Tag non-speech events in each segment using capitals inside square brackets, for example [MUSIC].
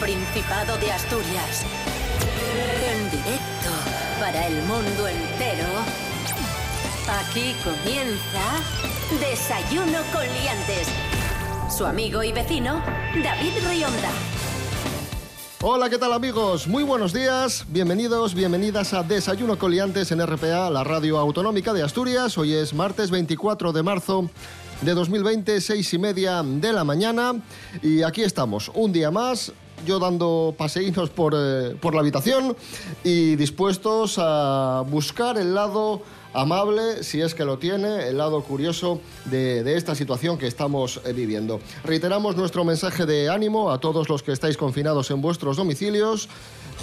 Principado de Asturias. En directo para el mundo entero. Aquí comienza Desayuno con Liantes. Su amigo y vecino, David Rionda. Hola, ¿qué tal amigos? Muy buenos días, bienvenidos, bienvenidas a Desayuno Coliantes en RPA, la radio autonómica de Asturias. Hoy es martes 24 de marzo de 2020, seis y media de la mañana. Y aquí estamos, un día más, yo dando paseínos por, eh, por la habitación y dispuestos a buscar el lado amable, si es que lo tiene, el lado curioso de, de esta situación que estamos eh, viviendo. Reiteramos nuestro mensaje de ánimo a todos los que estáis confinados en vuestros domicilios.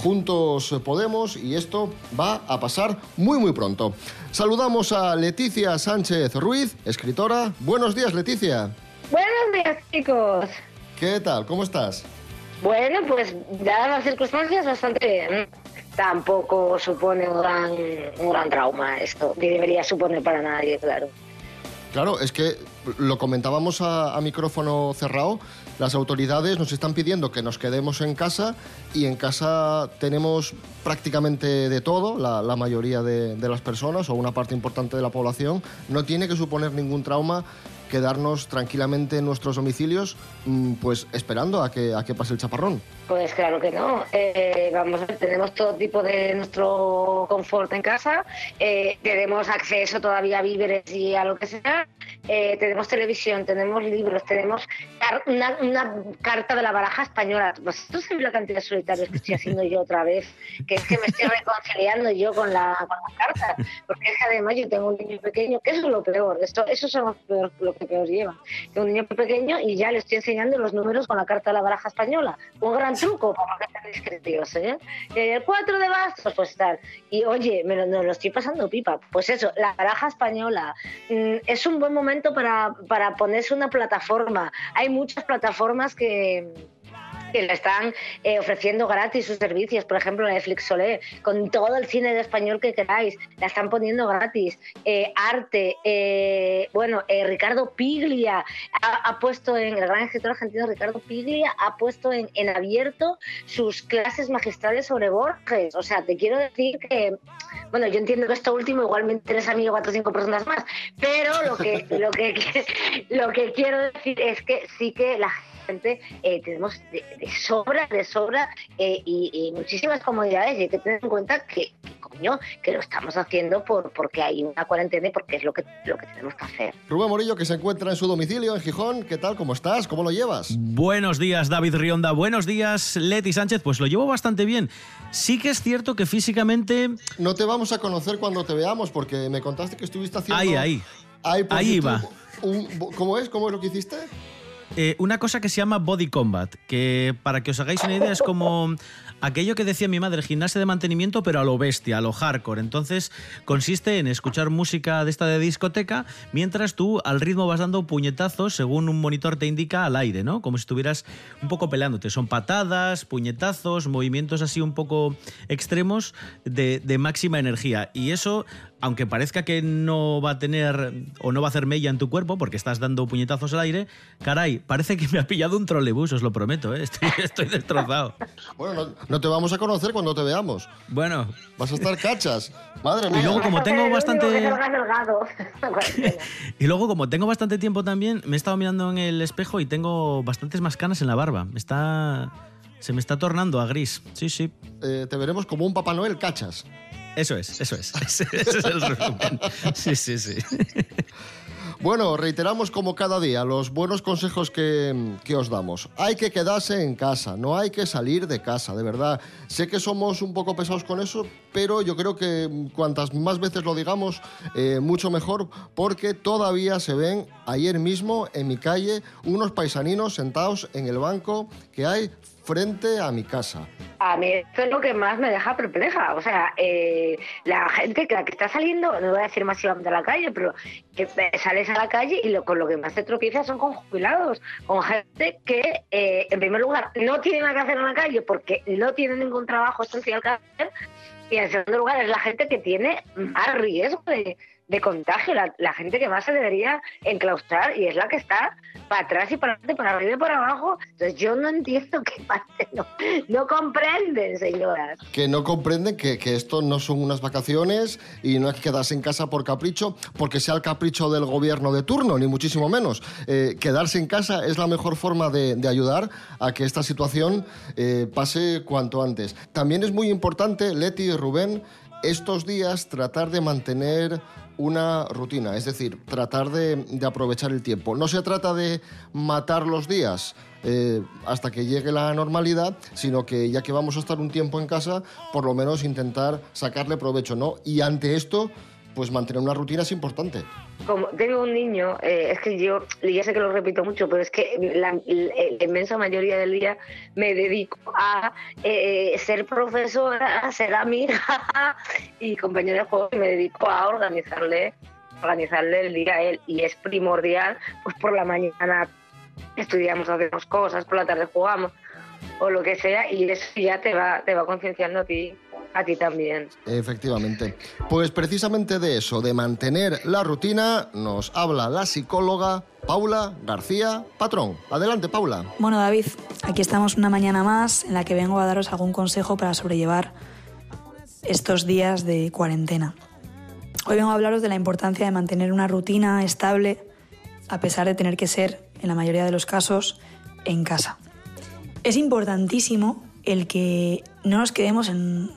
Juntos podemos y esto va a pasar muy muy pronto. Saludamos a Leticia Sánchez Ruiz, escritora. Buenos días, Leticia. Buenos días, chicos. ¿Qué tal? ¿Cómo estás? Bueno, pues dadas las circunstancias, bastante bien. Tampoco supone un gran, un gran trauma esto, ni debería suponer para nadie, claro. Claro, es que lo comentábamos a, a, micrófono cerrado, las autoridades nos están pidiendo que nos quedemos en casa y en casa tenemos prácticamente de todo, la, mayoría de, las personas o una parte importante de la población, no tiene que suponer ningún trauma quedarnos tranquilamente en nuestros domicilios, mm, pues esperando a que, a que pase el chaparrón. Pues claro que no. Eh, vamos tenemos todo tipo de nuestro confort en casa, eh, tenemos acceso todavía a víveres y a lo que sea, eh, tenemos televisión, tenemos libros, tenemos una, una, carta de la baraja española. ¿Vosotros sabéis la cantidad de solitarios que estoy haciendo yo otra vez? Que es que me estoy reconciliando yo con la, con la carta, porque es que además yo tengo un niño pequeño, que eso es lo peor, esto, eso es lo que peor lleva. Tengo un niño pequeño y ya le estoy enseñando los números con la carta de la baraja española. Un gran truco para que estén discretos, ¿eh? El 4 de bastos, pues tal. Y oye, me lo, me lo, estoy pasando pipa. Pues eso, la baraja española mm, es un buen momento para, para ponerse una plataforma. Hay muchas plataformas que que le están eh, ofreciendo gratis sus servicios, por ejemplo Netflix Solé, con todo el cine de español que queráis, la están poniendo gratis. Eh, arte, eh, bueno, Ricardo Piglia ha, puesto en, el gran escritor argentino Ricardo Piglia ha puesto en, en, abierto sus clases magistrales sobre Borges. O sea, te quiero decir que, bueno, yo entiendo que esto último igual me interesa a mí o cuatro o cinco personas más, pero lo que, lo que, [LAUGHS] lo que quiero decir es que sí que la eh, tenemos de, de, sobra, de sobra eh, y, y, muchísimas comodidades y hay que tener en cuenta que, que, coño, que lo estamos haciendo por, porque hay una cuarentena y porque es lo que, lo que tenemos que hacer. Rubén Morillo, que se encuentra en su domicilio en Gijón, ¿qué tal? ¿Cómo estás? ¿Cómo lo llevas? Buenos días, David Rionda. Buenos días, Leti Sánchez. Pues lo llevo bastante bien. Sí que es cierto que físicamente... No te vamos a conocer cuando te veamos porque me contaste que estuviste haciendo... Ahí, ahí. Ahí, ahí iba. Un, ¿Cómo es? ¿Cómo es lo que hiciste? Eh, una cosa que se llama Body Combat, que para que os hagáis una idea es como aquello que decía mi madre, gimnasia de mantenimiento, pero a lo bestia, a lo hardcore. Entonces consiste en escuchar música de esta de discoteca mientras tú al ritmo vas dando puñetazos según un monitor te indica al aire, ¿no? Como si estuvieras un poco peleándote. Son patadas, puñetazos, movimientos así un poco extremos de, de máxima energía. Y eso aunque parezca que no va a tener o no va a hacer mella en tu cuerpo porque estás dando puñetazos al aire, caray, parece que me ha pillado un trolebús, os lo prometo, ¿eh? estoy, [LAUGHS] estoy, destrozado. Bueno, no, no, te vamos a conocer cuando te veamos. Bueno. Vas a estar cachas. Madre mía. Y luego como tengo bastante... [LAUGHS] [LAUGHS] y luego como tengo bastante tiempo también, me he estado mirando en el espejo y tengo bastantes más canas en la barba. Me está... Se me está tornando a gris. Sí, sí. Eh, te veremos como un Papá Noel cachas. Eso es, eso es. [LAUGHS] Ese, es. Sí, sí, sí. Bueno, reiteramos como cada día los buenos consejos que, que, os damos. Hay que quedarse en casa, no hay que salir de casa, de verdad. Sé que somos un poco pesados con eso, pero yo creo que cuantas más veces lo digamos, eh, mucho mejor, porque todavía se ven ayer mismo en mi calle unos paisaninos sentados en el banco que hay frente a mi casa. A mí esto es lo que más me deja perpleja. O sea, eh, la gente que, la que está saliendo, no voy a decir masivamente a la calle, pero que sales a la calle y lo, con lo que más te tropiezas son con jubilados, con gente que, eh, en primer lugar, no tiene nada que hacer en la calle porque no tiene ningún trabajo esencial que hacer Y en segundo lugar, es la gente que tiene más riesgo de, de contagio, la, gente que más se debería enclaustrar y es la que está para atrás y para adelante, para arriba y para abajo. Entonces yo no entiendo qué parte no, comprenden, señoras. Que no comprenden que, que, esto no son unas vacaciones y no que quedarse en casa por capricho, porque sea el capricho del gobierno de turno, ni muchísimo menos. Eh, quedarse en casa es la mejor forma de, de ayudar a que esta situación eh, pase cuanto antes. También es muy importante, Leti y Rubén, estos días tratar de mantener una rutina, es decir, tratar de, aprovechar el tiempo. No se trata de matar los días eh, hasta que llegue la normalidad, sino que ya que vamos a estar un tiempo en casa, por lo menos intentar sacarle provecho, ¿no? Y ante esto, pues mantener una rutina es importante. Como tengo un niño, eh, es que yo, ya sé que lo repito mucho, pero es que la, inmensa mayoría del día me dedico a eh, ser profesora, ser amiga [LAUGHS] y compañera de juego y me dedico a organizarle organizarle el día a él y es primordial, pues por la mañana estudiamos, hacemos cosas, por la tarde jugamos o lo que sea y eso ya te va, te va concienciando a ti a ti también. Efectivamente. Pues precisamente de eso, de mantener la rutina, nos habla la psicóloga Paula García Patrón. Adelante, Paula. Bueno, David, aquí estamos una mañana más en la que vengo a daros algún consejo para sobrellevar estos días de cuarentena. Hoy vengo a hablaros de la importancia de mantener una rutina estable a pesar de tener que ser, en la mayoría de los casos, en casa. Es importantísimo el que no nos quedemos en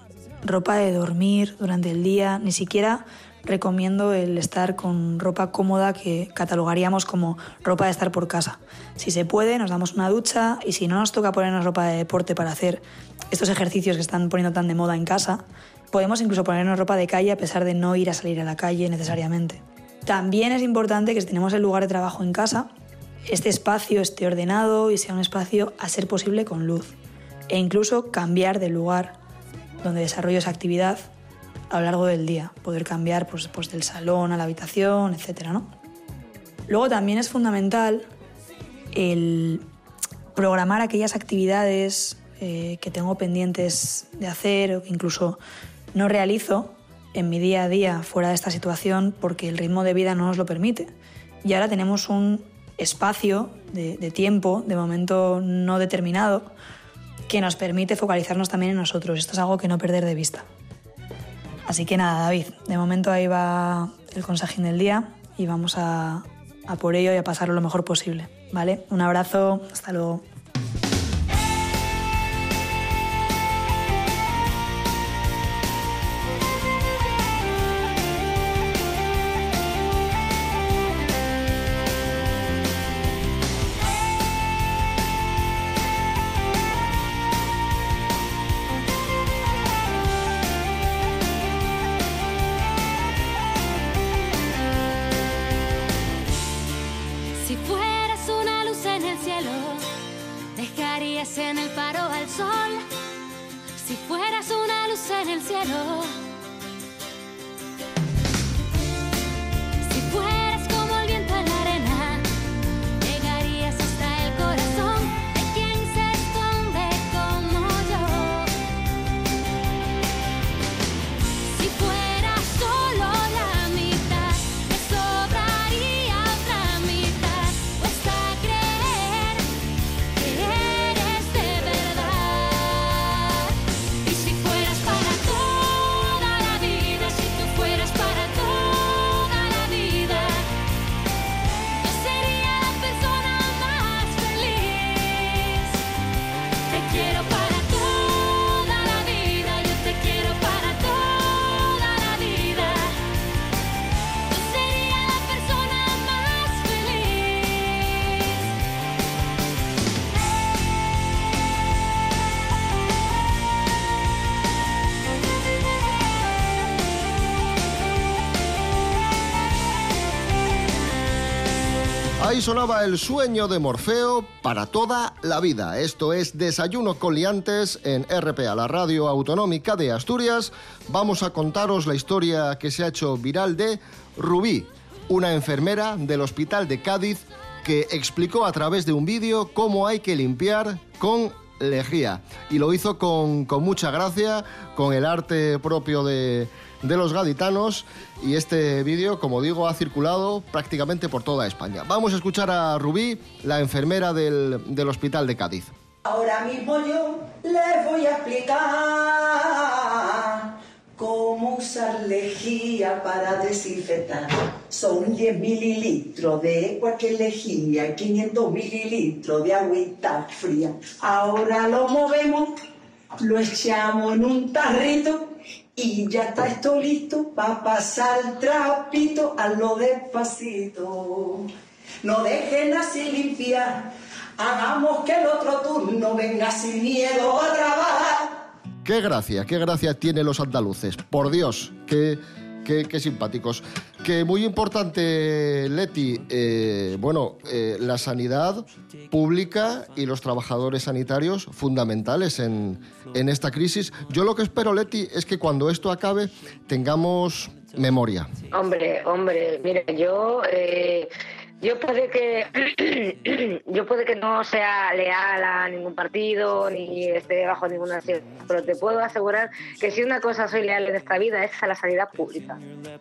ropa de dormir durante el día, ni siquiera recomiendo el estar con ropa cómoda que catalogaríamos como ropa de estar por casa. Si se puede, nos damos una ducha y si no nos toca ponernos ropa de deporte para hacer estos ejercicios que están poniendo tan de moda en casa, podemos incluso ponernos ropa de calle a pesar de no ir a salir a la calle necesariamente. También es importante que si tenemos el lugar de trabajo en casa, este espacio esté ordenado y sea un espacio a ser posible con luz e incluso cambiar de lugar donde desarrollo esa actividad a lo largo del día, poder cambiar pues, pues del salón a la habitación, etc. ¿no? Luego también es fundamental el programar aquellas actividades eh, que tengo pendientes de hacer o que incluso no realizo en mi día a día fuera de esta situación porque el ritmo de vida no nos lo permite. Y ahora tenemos un espacio de, de tiempo, de momento no determinado, que nos permite focalizarnos también en nosotros. Esto es algo que no perder de vista. Así que nada, David, de momento ahí va el consejín del día y vamos a, a por ello y a pasarlo lo mejor posible. ¿Vale? Un abrazo, hasta luego. luz en el cielo. Sonaba el sueño de Morfeo para toda la vida. Esto es Desayuno Coliantes en RPA, la radio autonómica de Asturias. Vamos a contaros la historia que se ha hecho viral de Rubí, una enfermera del Hospital de Cádiz que explicó a través de un vídeo cómo hay que limpiar con Lejía. Y lo hizo con, con mucha gracia, con el arte propio de, de los gaditanos y este vídeo, como digo, ha circulado prácticamente por toda España. Vamos a escuchar a Rubí, la enfermera del, del Hospital de Cádiz. Ahora mismo yo les voy a explicar cómo usar lejía para desinfectar. Son 10 mililitros de cualquier lejía, 500 mililitros de agüita fría. Ahora lo movemos, lo echamos en un tarrito y ya está esto listo para pasar el trapito a lo despacito. No dejen así limpiar, hagamos que el otro turno venga sin miedo a trabajar. Qué gracia, qué gracia tienen los andaluces. Por Dios, qué, qué, simpáticos. Que muy importante, Leti, eh, bueno, eh, la sanidad pública y los trabajadores sanitarios fundamentales en, en esta crisis. Yo lo que espero, Leti, es que cuando esto acabe tengamos memoria. Hombre, hombre, mira, yo eh, yo puede que [CLEARS THROAT] yo puede que no sea leal a ningún partido ni esté bajo ninguna acción, pero te puedo asegurar que si una cosa soy leal en esta vida es a la sanidad pública.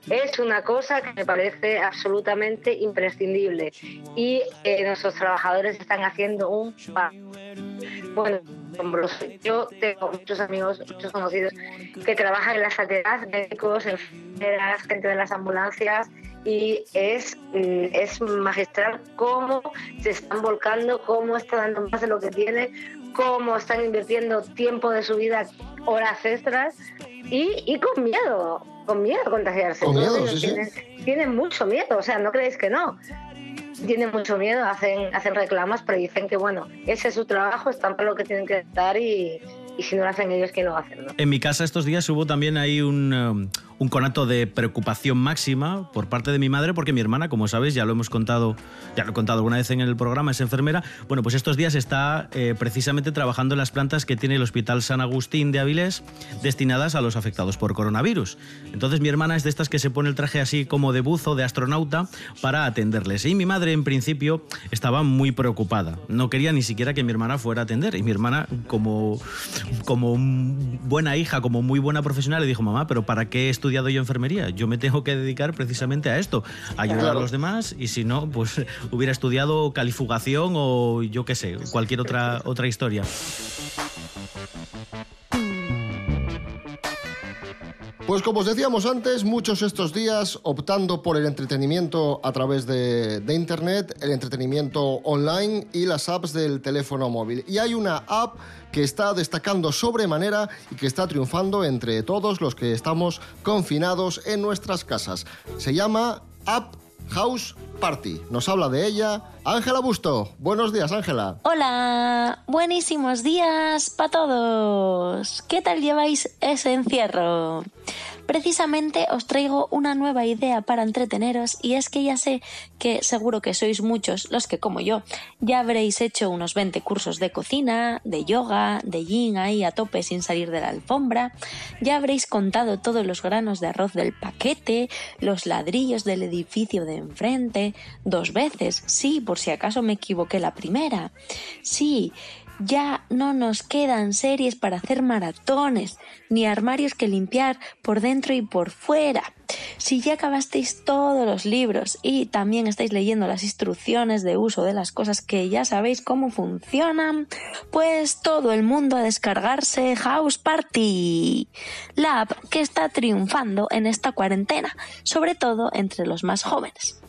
Es una cosa que me parece absolutamente imprescindible y eh, nuestros trabajadores están haciendo un bueno, yo tengo muchos amigos, muchos conocidos que trabajan en la sanidad, médicos, enfermeras, gente de las ambulancias y es, mm, es magistral cómo se están volcando, cómo están dando más de lo que tienen, cómo están invirtiendo tiempo de su vida, horas extras y, y con miedo, con miedo a contagiarse. Con miedo, Todos sí, sí. tienen, tienen mucho miedo, o sea, no creéis que no tienen mucho miedo, hacen, hacen reclamas, pero dicen que bueno, ese es su trabajo, están para lo que tienen que estar y, y si no lo hacen ellos, ¿quién lo va a hacer? no? En mi casa estos días hubo también ahí un, um, un conato de preocupación máxima por parte de mi madre, porque mi hermana, como sabéis, ya lo hemos contado, ya lo he contado alguna vez en el programa, es enfermera. Bueno, pues estos días está eh, precisamente trabajando en las plantas que tiene el Hospital San Agustín de Avilés, destinadas a los afectados por coronavirus. Entonces mi hermana es de estas que se pone el traje así como de buzo, de astronauta, para atenderles. Y mi madre, en principio, estaba muy preocupada. No quería ni siquiera que mi hermana fuera a atender. Y mi hermana, como, como buena hija, como muy buena profesional, le dijo, mamá, pero ¿para qué he estudiado yo enfermería? Yo me tengo que dedicar precisamente a esto, a ayudar Claro. a los demás. Y si no, pues hubiera estudiado califugación o yo qué sé, cualquier otra, otra historia. Pues como os decíamos antes, muchos estos días optando por el entretenimiento a través de, Internet, el entretenimiento online y las apps del teléfono móvil. Y hay una app que está destacando sobremanera y que está triunfando entre todos los que estamos confinados en nuestras casas. Se llama App House Party. Nos habla de ella Ángela Busto. Buenos días, Ángela. Hola, buenísimos días para todos. ¿Qué tal lleváis ese encierro? Precisamente os traigo una nueva idea para entreteneros y es que ya sé que seguro que sois muchos los que como yo ya habréis hecho unos 20 cursos de cocina, de yoga, de yin ahí a tope sin salir de la alfombra, ya habréis contado todos los granos de arroz del paquete, los ladrillos del edificio de enfrente, dos veces, sí, por si acaso me equivoqué la primera. Sí, ya no nos quedan series para hacer maratones, ni armarios que limpiar por dentro y por fuera. Si ya acabasteis todos los libros y también estáis leyendo las instrucciones de uso de las cosas que ya sabéis cómo funcionan, pues todo el mundo a descargarse House Party, la app que está triunfando en esta cuarentena, sobre todo entre los más jóvenes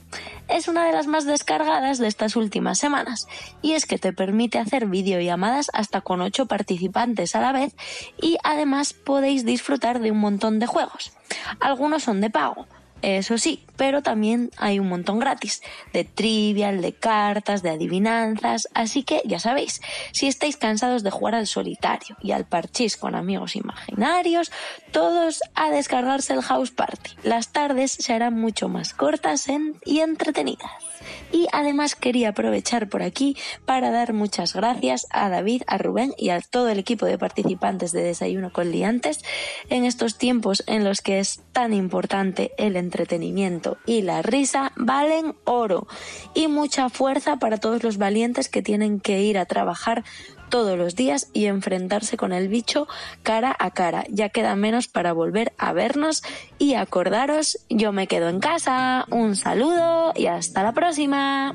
es una de las más descargadas de estas últimas semanas y es que te permite hacer videollamadas hasta con 8 participantes a la vez y además podéis disfrutar de un montón de juegos. Algunos son de pago, eso sí, pero también hay un montón gratis, de trivial, de cartas, de adivinanzas, así que ya sabéis, si estáis cansados de jugar al solitario y al parchís con amigos imaginarios, todos a descargarse el House Party. Las tardes serán mucho más cortas y entretenidas. Y además quería aprovechar por aquí para dar muchas gracias a David, a Rubén y a todo el equipo de participantes de Desayuno con Liantes en estos tiempos en los que es tan importante el entretenimiento y la risa valen oro y mucha fuerza para todos los valientes que tienen que ir a trabajar todos los días y enfrentarse con el bicho cara a cara. Ya queda menos para volver a vernos y acordaros, yo me quedo en casa. Un saludo y hasta la próxima.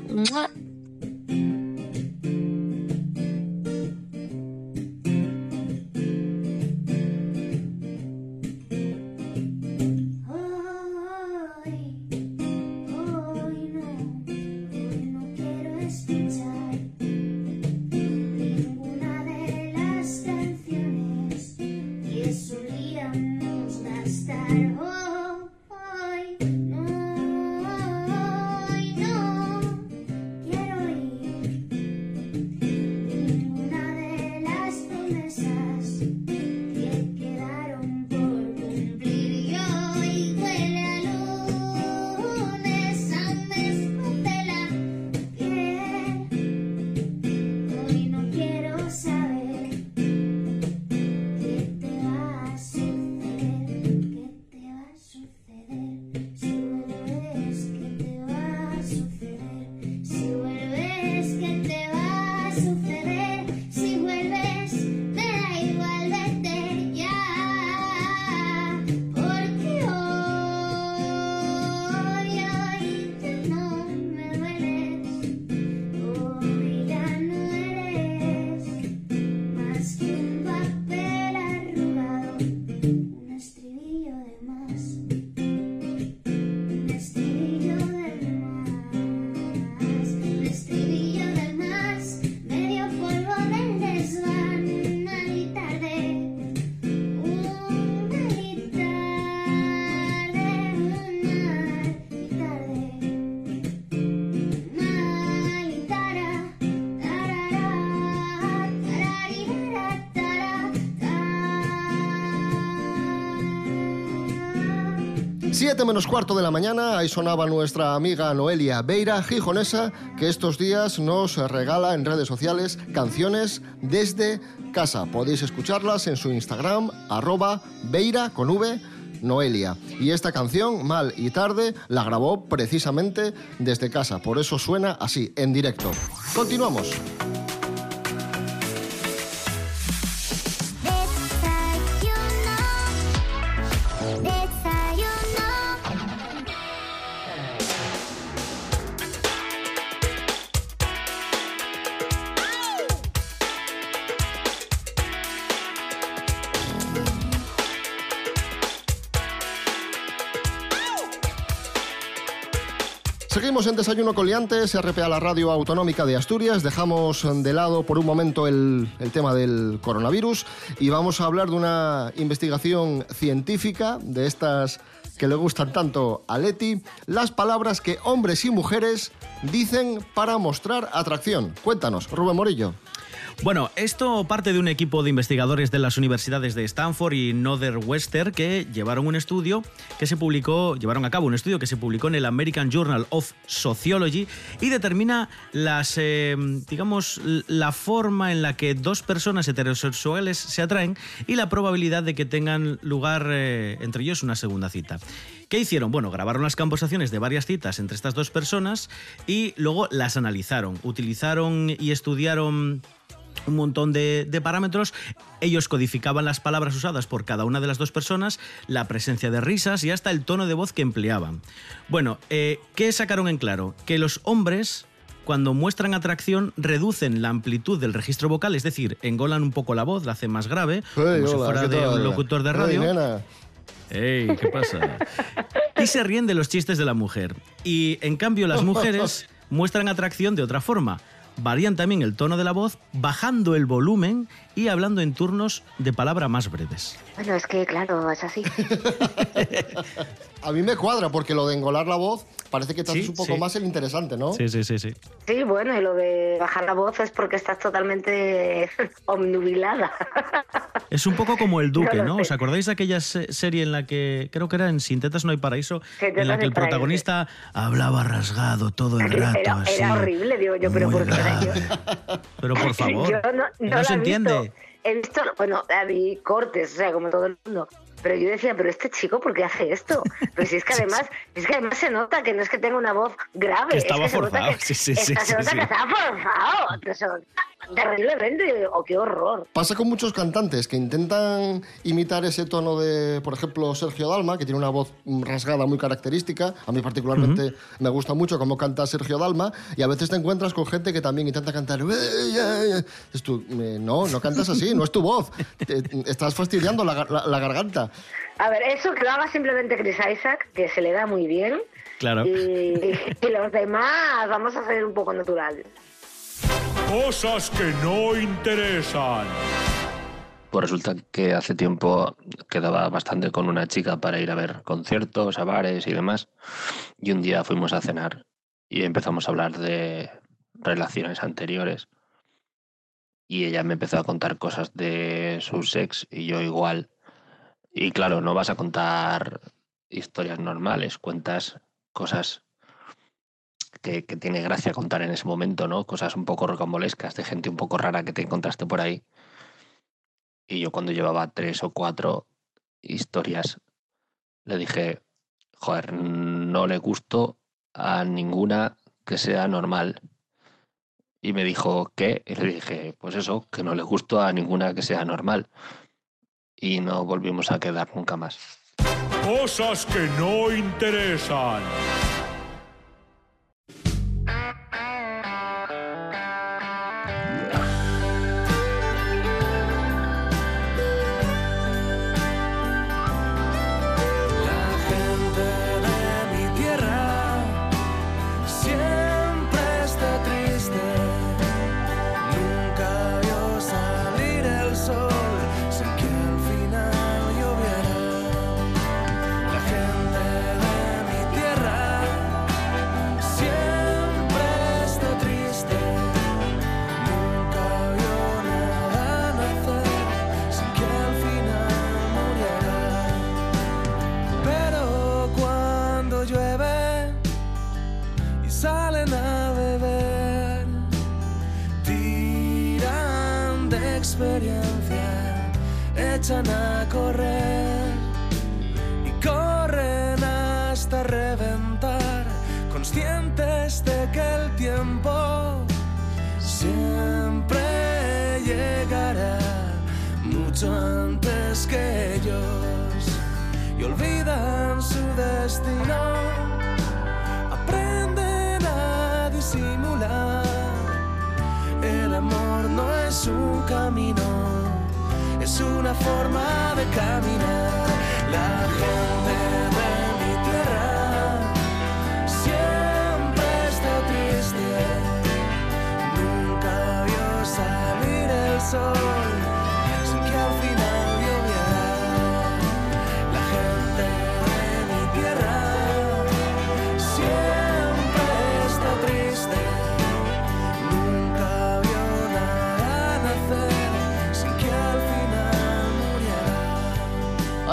Siete menos cuarto de la mañana, ahí sonaba nuestra amiga Noelia Beira, gijonesa, que estos días nos regala en redes sociales canciones desde casa. Podéis escucharlas en su Instagram, arroba Beira con V. Noelia. Y esta canción, Mal y Tarde, la grabó precisamente desde casa. Por eso suena así, en directo. Continuamos. Seguimos en Desayuno Coliantes, RPA, la radio autonómica de Asturias. Dejamos de lado por un momento el, el, tema del coronavirus y vamos a hablar de una investigación científica de estas que le gustan tanto a Leti, las palabras que hombres y mujeres dicen para mostrar atracción. Cuéntanos, Rubén Morillo. Bueno, esto parte de un equipo de investigadores de las universidades de Stanford y Northwestern que llevaron un estudio que se publicó, llevaron a cabo un estudio que se publicó en el American Journal of Sociology y determina las, eh, digamos, la forma en la que dos personas heterosexuales se atraen y la probabilidad de que tengan lugar eh, entre ellos una segunda cita. ¿Qué hicieron? Bueno, grabaron las conversaciones de varias citas entre estas dos personas y luego las analizaron. Utilizaron y estudiaron un montón de, de, parámetros. Ellos codificaban las palabras usadas por cada una de las dos personas, la presencia de risas y hasta el tono de voz que empleaban. Bueno, eh, ¿qué sacaron en claro? Que los hombres cuando muestran atracción reducen la amplitud del registro vocal, es decir, engolan un poco la voz, la hacen más grave, hey, como hola, si fuera de un locutor de radio. Hey, nena. ¡Ey! ¿Qué pasa? [LAUGHS] y se ríen de los chistes de la mujer. Y en cambio las [LAUGHS] mujeres muestran atracción de otra forma. Varían también el tono de la voz, bajando el volumen y hablando en turnos de palabra más breves. Bueno, es que claro, es así. [LAUGHS] A mí me cuadra porque lo de engolar la voz parece que te haces Sí, un poco sí. más el interesante, ¿no? Sí, sí, sí, sí. Sí, bueno, y lo de bajar la voz es porque estás totalmente [LAUGHS] omnubilada. [LAUGHS] Es un poco como el Duque, No. ¿Os acordáis de aquella se- serie en la que, creo que era en Sin tetas no hay paraíso, Sin en la que el protagonista hablaba rasgado todo el rato Era, así? era horrible, digo yo, pero ¿por qué. Pero [LAUGHS] favor, Yo no, no se he visto. entiende. He visto, bueno, vi cortes, o sea, como todo el mundo. Pero yo decía, pero este chico, ¿por qué hace esto? Pero si es que [LAUGHS] además, es que además se nota que no es que tenga una voz grave. Que es estaba que se nota forzado, que- sí, sí, sí, se nota sí. que estaba forzado. se- terriblemente, o qué horror. Pasa con muchos cantantes que intentan imitar ese tono de, por ejemplo, Sergio Dalma, que tiene una voz rasgada muy característica. A mí particularmente me gusta mucho cómo canta Sergio Dalma y a veces te encuentras con gente que también intenta cantar... Es eh, no, no cantas así, no es tu voz. Estás fastidiando la, la garganta. A ver, eso que lo haga simplemente Chris Isaac, que se le da muy bien. Claro. Y, los demás vamos a ser un poco naturales. Cosas que no interesan. Pues resulta que hace tiempo quedaba bastante con una chica para ir a ver conciertos, a bares y demás. Y un día fuimos a cenar y empezamos a hablar de relaciones anteriores. Y ella me empezó a contar cosas de su ex y yo igual. Y claro, no vas a contar historias normales, cuentas cosas que, tiene gracia contar en ese momento, ¿no? Cosas un poco rocambolescas de gente un poco rara que te encontraste por ahí. Y yo cuando llevaba tres o cuatro historias, le dije, joder, no le gusto a ninguna que sea normal. Y me dijo, ¿qué? Y le dije, pues eso, que no le gusto a ninguna que sea normal y no volvimos a quedar nunca más. Cosas que no interesan. antes que ellos y olvidan su destino. Aprenden a disimular. El amor no es un camino, es una forma de caminar. La gente de mi tierra siempre está triste. Nunca vio salir el sol.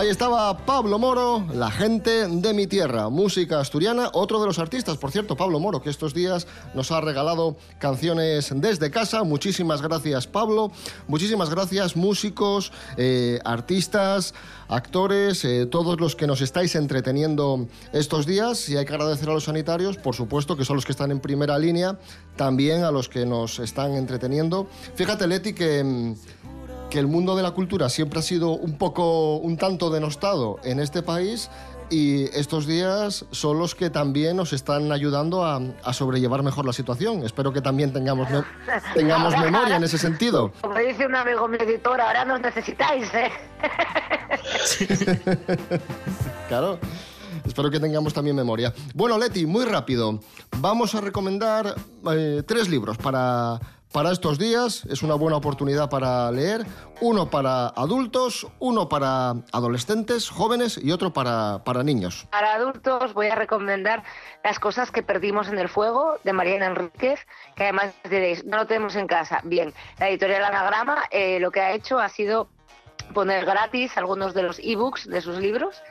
Ahí estaba Pablo Moro, la gente de mi tierra, música asturiana, otro de los artistas, por cierto, Pablo Moro, que estos días nos ha regalado canciones desde casa. Muchísimas gracias, Pablo. Muchísimas gracias, músicos, eh, artistas, actores, eh, todos los que nos estáis entreteniendo estos días. Y hay que agradecer a los sanitarios, por supuesto, que son los que están en primera línea, también a los que nos están entreteniendo. Fíjate, Leti, que mm, que el mundo de la cultura siempre ha sido un poco, un tanto denostado en este país y estos días son los que también nos están ayudando a, sobrellevar mejor la situación. Espero que también tengamos, [LAUGHS] tengamos memoria en ese sentido. Como dice un amigo mi editor, ahora nos necesitáis, ¿eh? [LAUGHS] claro. Espero que tengamos también memoria. Bueno, Leti, muy rápido. Vamos a recomendar eh, tres libros para, para estos días. Es una buena oportunidad para leer. Uno para adultos, uno para adolescentes, jóvenes y otro para, para niños. Para adultos voy a recomendar Las cosas que perdimos en el fuego de Mariana Enríquez, que además diréis, no lo tenemos en casa. Bien, la editorial Anagrama eh, lo que ha hecho ha sido poner gratis algunos de los ebooks de sus libros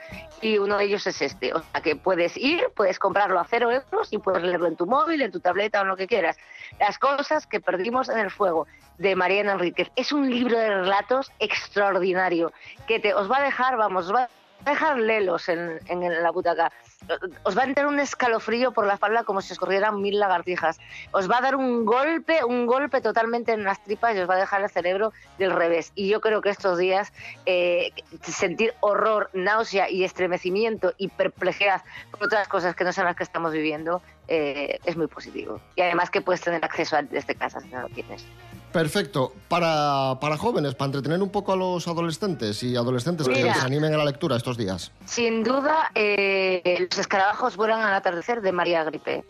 y uno de ellos es este. O sea que puedes ir, puedes comprarlo a cero euros y puedes leerlo en tu móvil, en tu tableta o en lo que quieras. Las cosas que perdimos en el fuego de Mariana Enríquez. Es un libro de relatos extraordinario que te, os va a dejar, vamos, os va a dejar lelos en, en la butaca. Os va a entrar un escalofrío por la espalda como si os corrieran mil lagartijas. Os va a dar un golpe, un golpe totalmente en las tripas y os va a dejar el cerebro del revés. Y yo creo que estos días eh, sentir horror, náusea y estremecimiento y perplejidad por otras cosas que no son las que estamos viviendo eh, es muy positivo. Y además que puedes tener acceso a desde casa si no lo tienes. Perfecto. Para, para jóvenes, para entretener un poco a los adolescentes y adolescentes que se animen a la lectura estos días. Sin duda, eh, Los escarabajos vuelan al atardecer de María Gripe.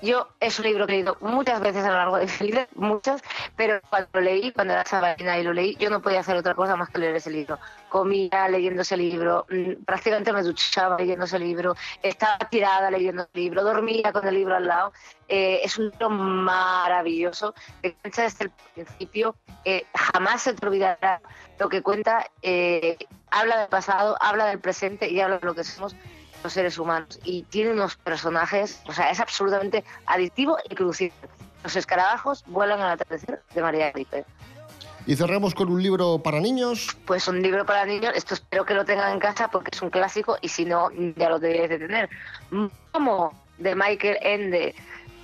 Yo es un libro que he leído muchas veces a lo largo de mi vida, [LAUGHS] muchas, pero cuando lo leí, cuando era chavalina y lo leí, yo no podía hacer otra cosa más que leer ese libro. Comía leyendo ese libro, mm, prácticamente me duchaba leyendo ese libro, estaba tirada leyendo ese libro, dormía con el libro al lado. Eh, es un libro maravilloso, que cuenta desde el principio, eh, jamás se te olvidará lo que cuenta, eh, habla del pasado, habla del presente y habla de lo que somos los seres humanos y tiene unos personajes, o sea, es absolutamente adictivo y crucial. Los escarabajos vuelan al atardecer de María Gripe. Y cerramos con un libro para niños. Pues un libro para niños, esto espero que lo tengan en casa porque es un clásico y si no, ya lo debéis de tener. Como de Michael Ende,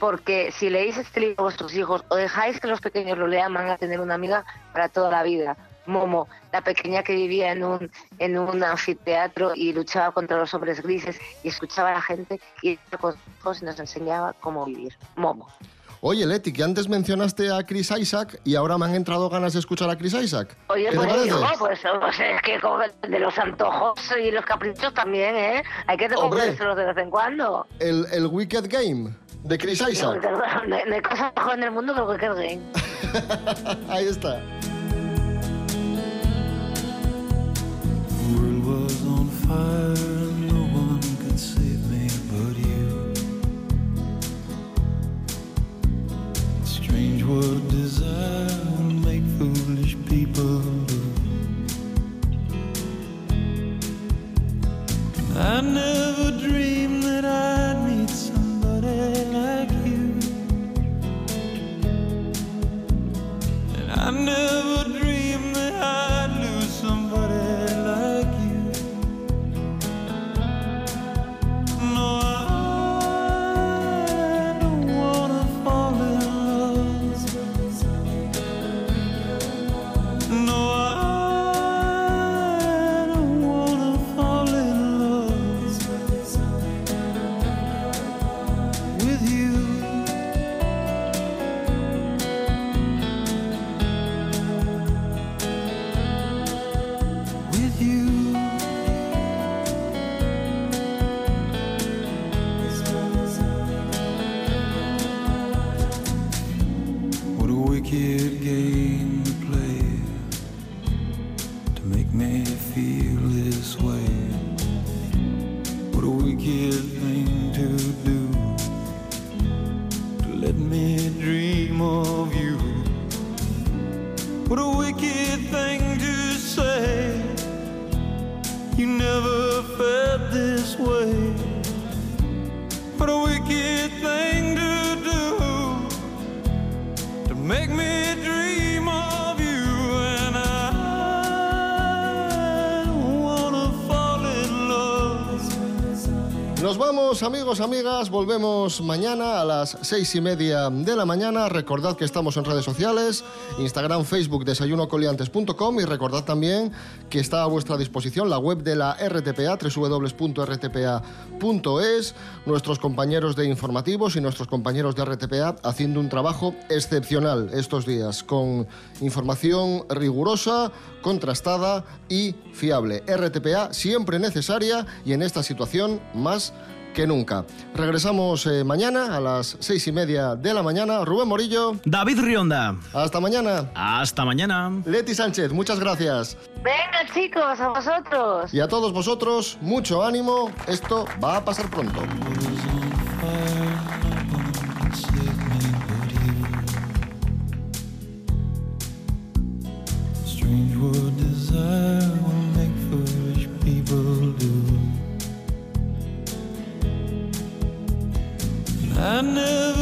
porque si leéis este libro a vuestros hijos o dejáis que los pequeños lo lean, van a tener una amiga para toda la vida. Momo, la pequeña que vivía en un, en un anfiteatro y luchaba contra los hombres grises y escuchaba a la gente y nos enseñaba cómo vivir. Momo. Oye, Leti, que antes mencionaste a Chris Isaac y ahora me han entrado ganas de escuchar a Chris Isaac. Oye, pues, pues, pues, es que de los antojos y los caprichos también, ¿eh? Hay que recomendárselos de vez en cuando. El, el Wicked Game de Chris Isaac. No, hay cosas mejor en el mundo que el Wicked Game. [LAUGHS] Ahí está. no what desire will make foolish people do. I never Volvemos mañana a las seis y media de la mañana. Recordad que estamos en redes sociales: Instagram, Facebook, desayunocoliantes.com. Y recordad también que está a vuestra disposición la web de la RTPA, www.rtpa.es. Nuestros compañeros de informativos y nuestros compañeros de RTPA haciendo un trabajo excepcional estos días, con información rigurosa, contrastada y fiable. RTPA siempre necesaria y en esta situación más que nunca. Regresamos eh, mañana a las seis y media de la mañana. Rubén Morillo. David Rionda. Hasta mañana. Hasta mañana. Leti Sánchez, muchas gracias. Venga, chicos, a vosotros. Y a todos vosotros, mucho ánimo. Esto va a pasar pronto. I never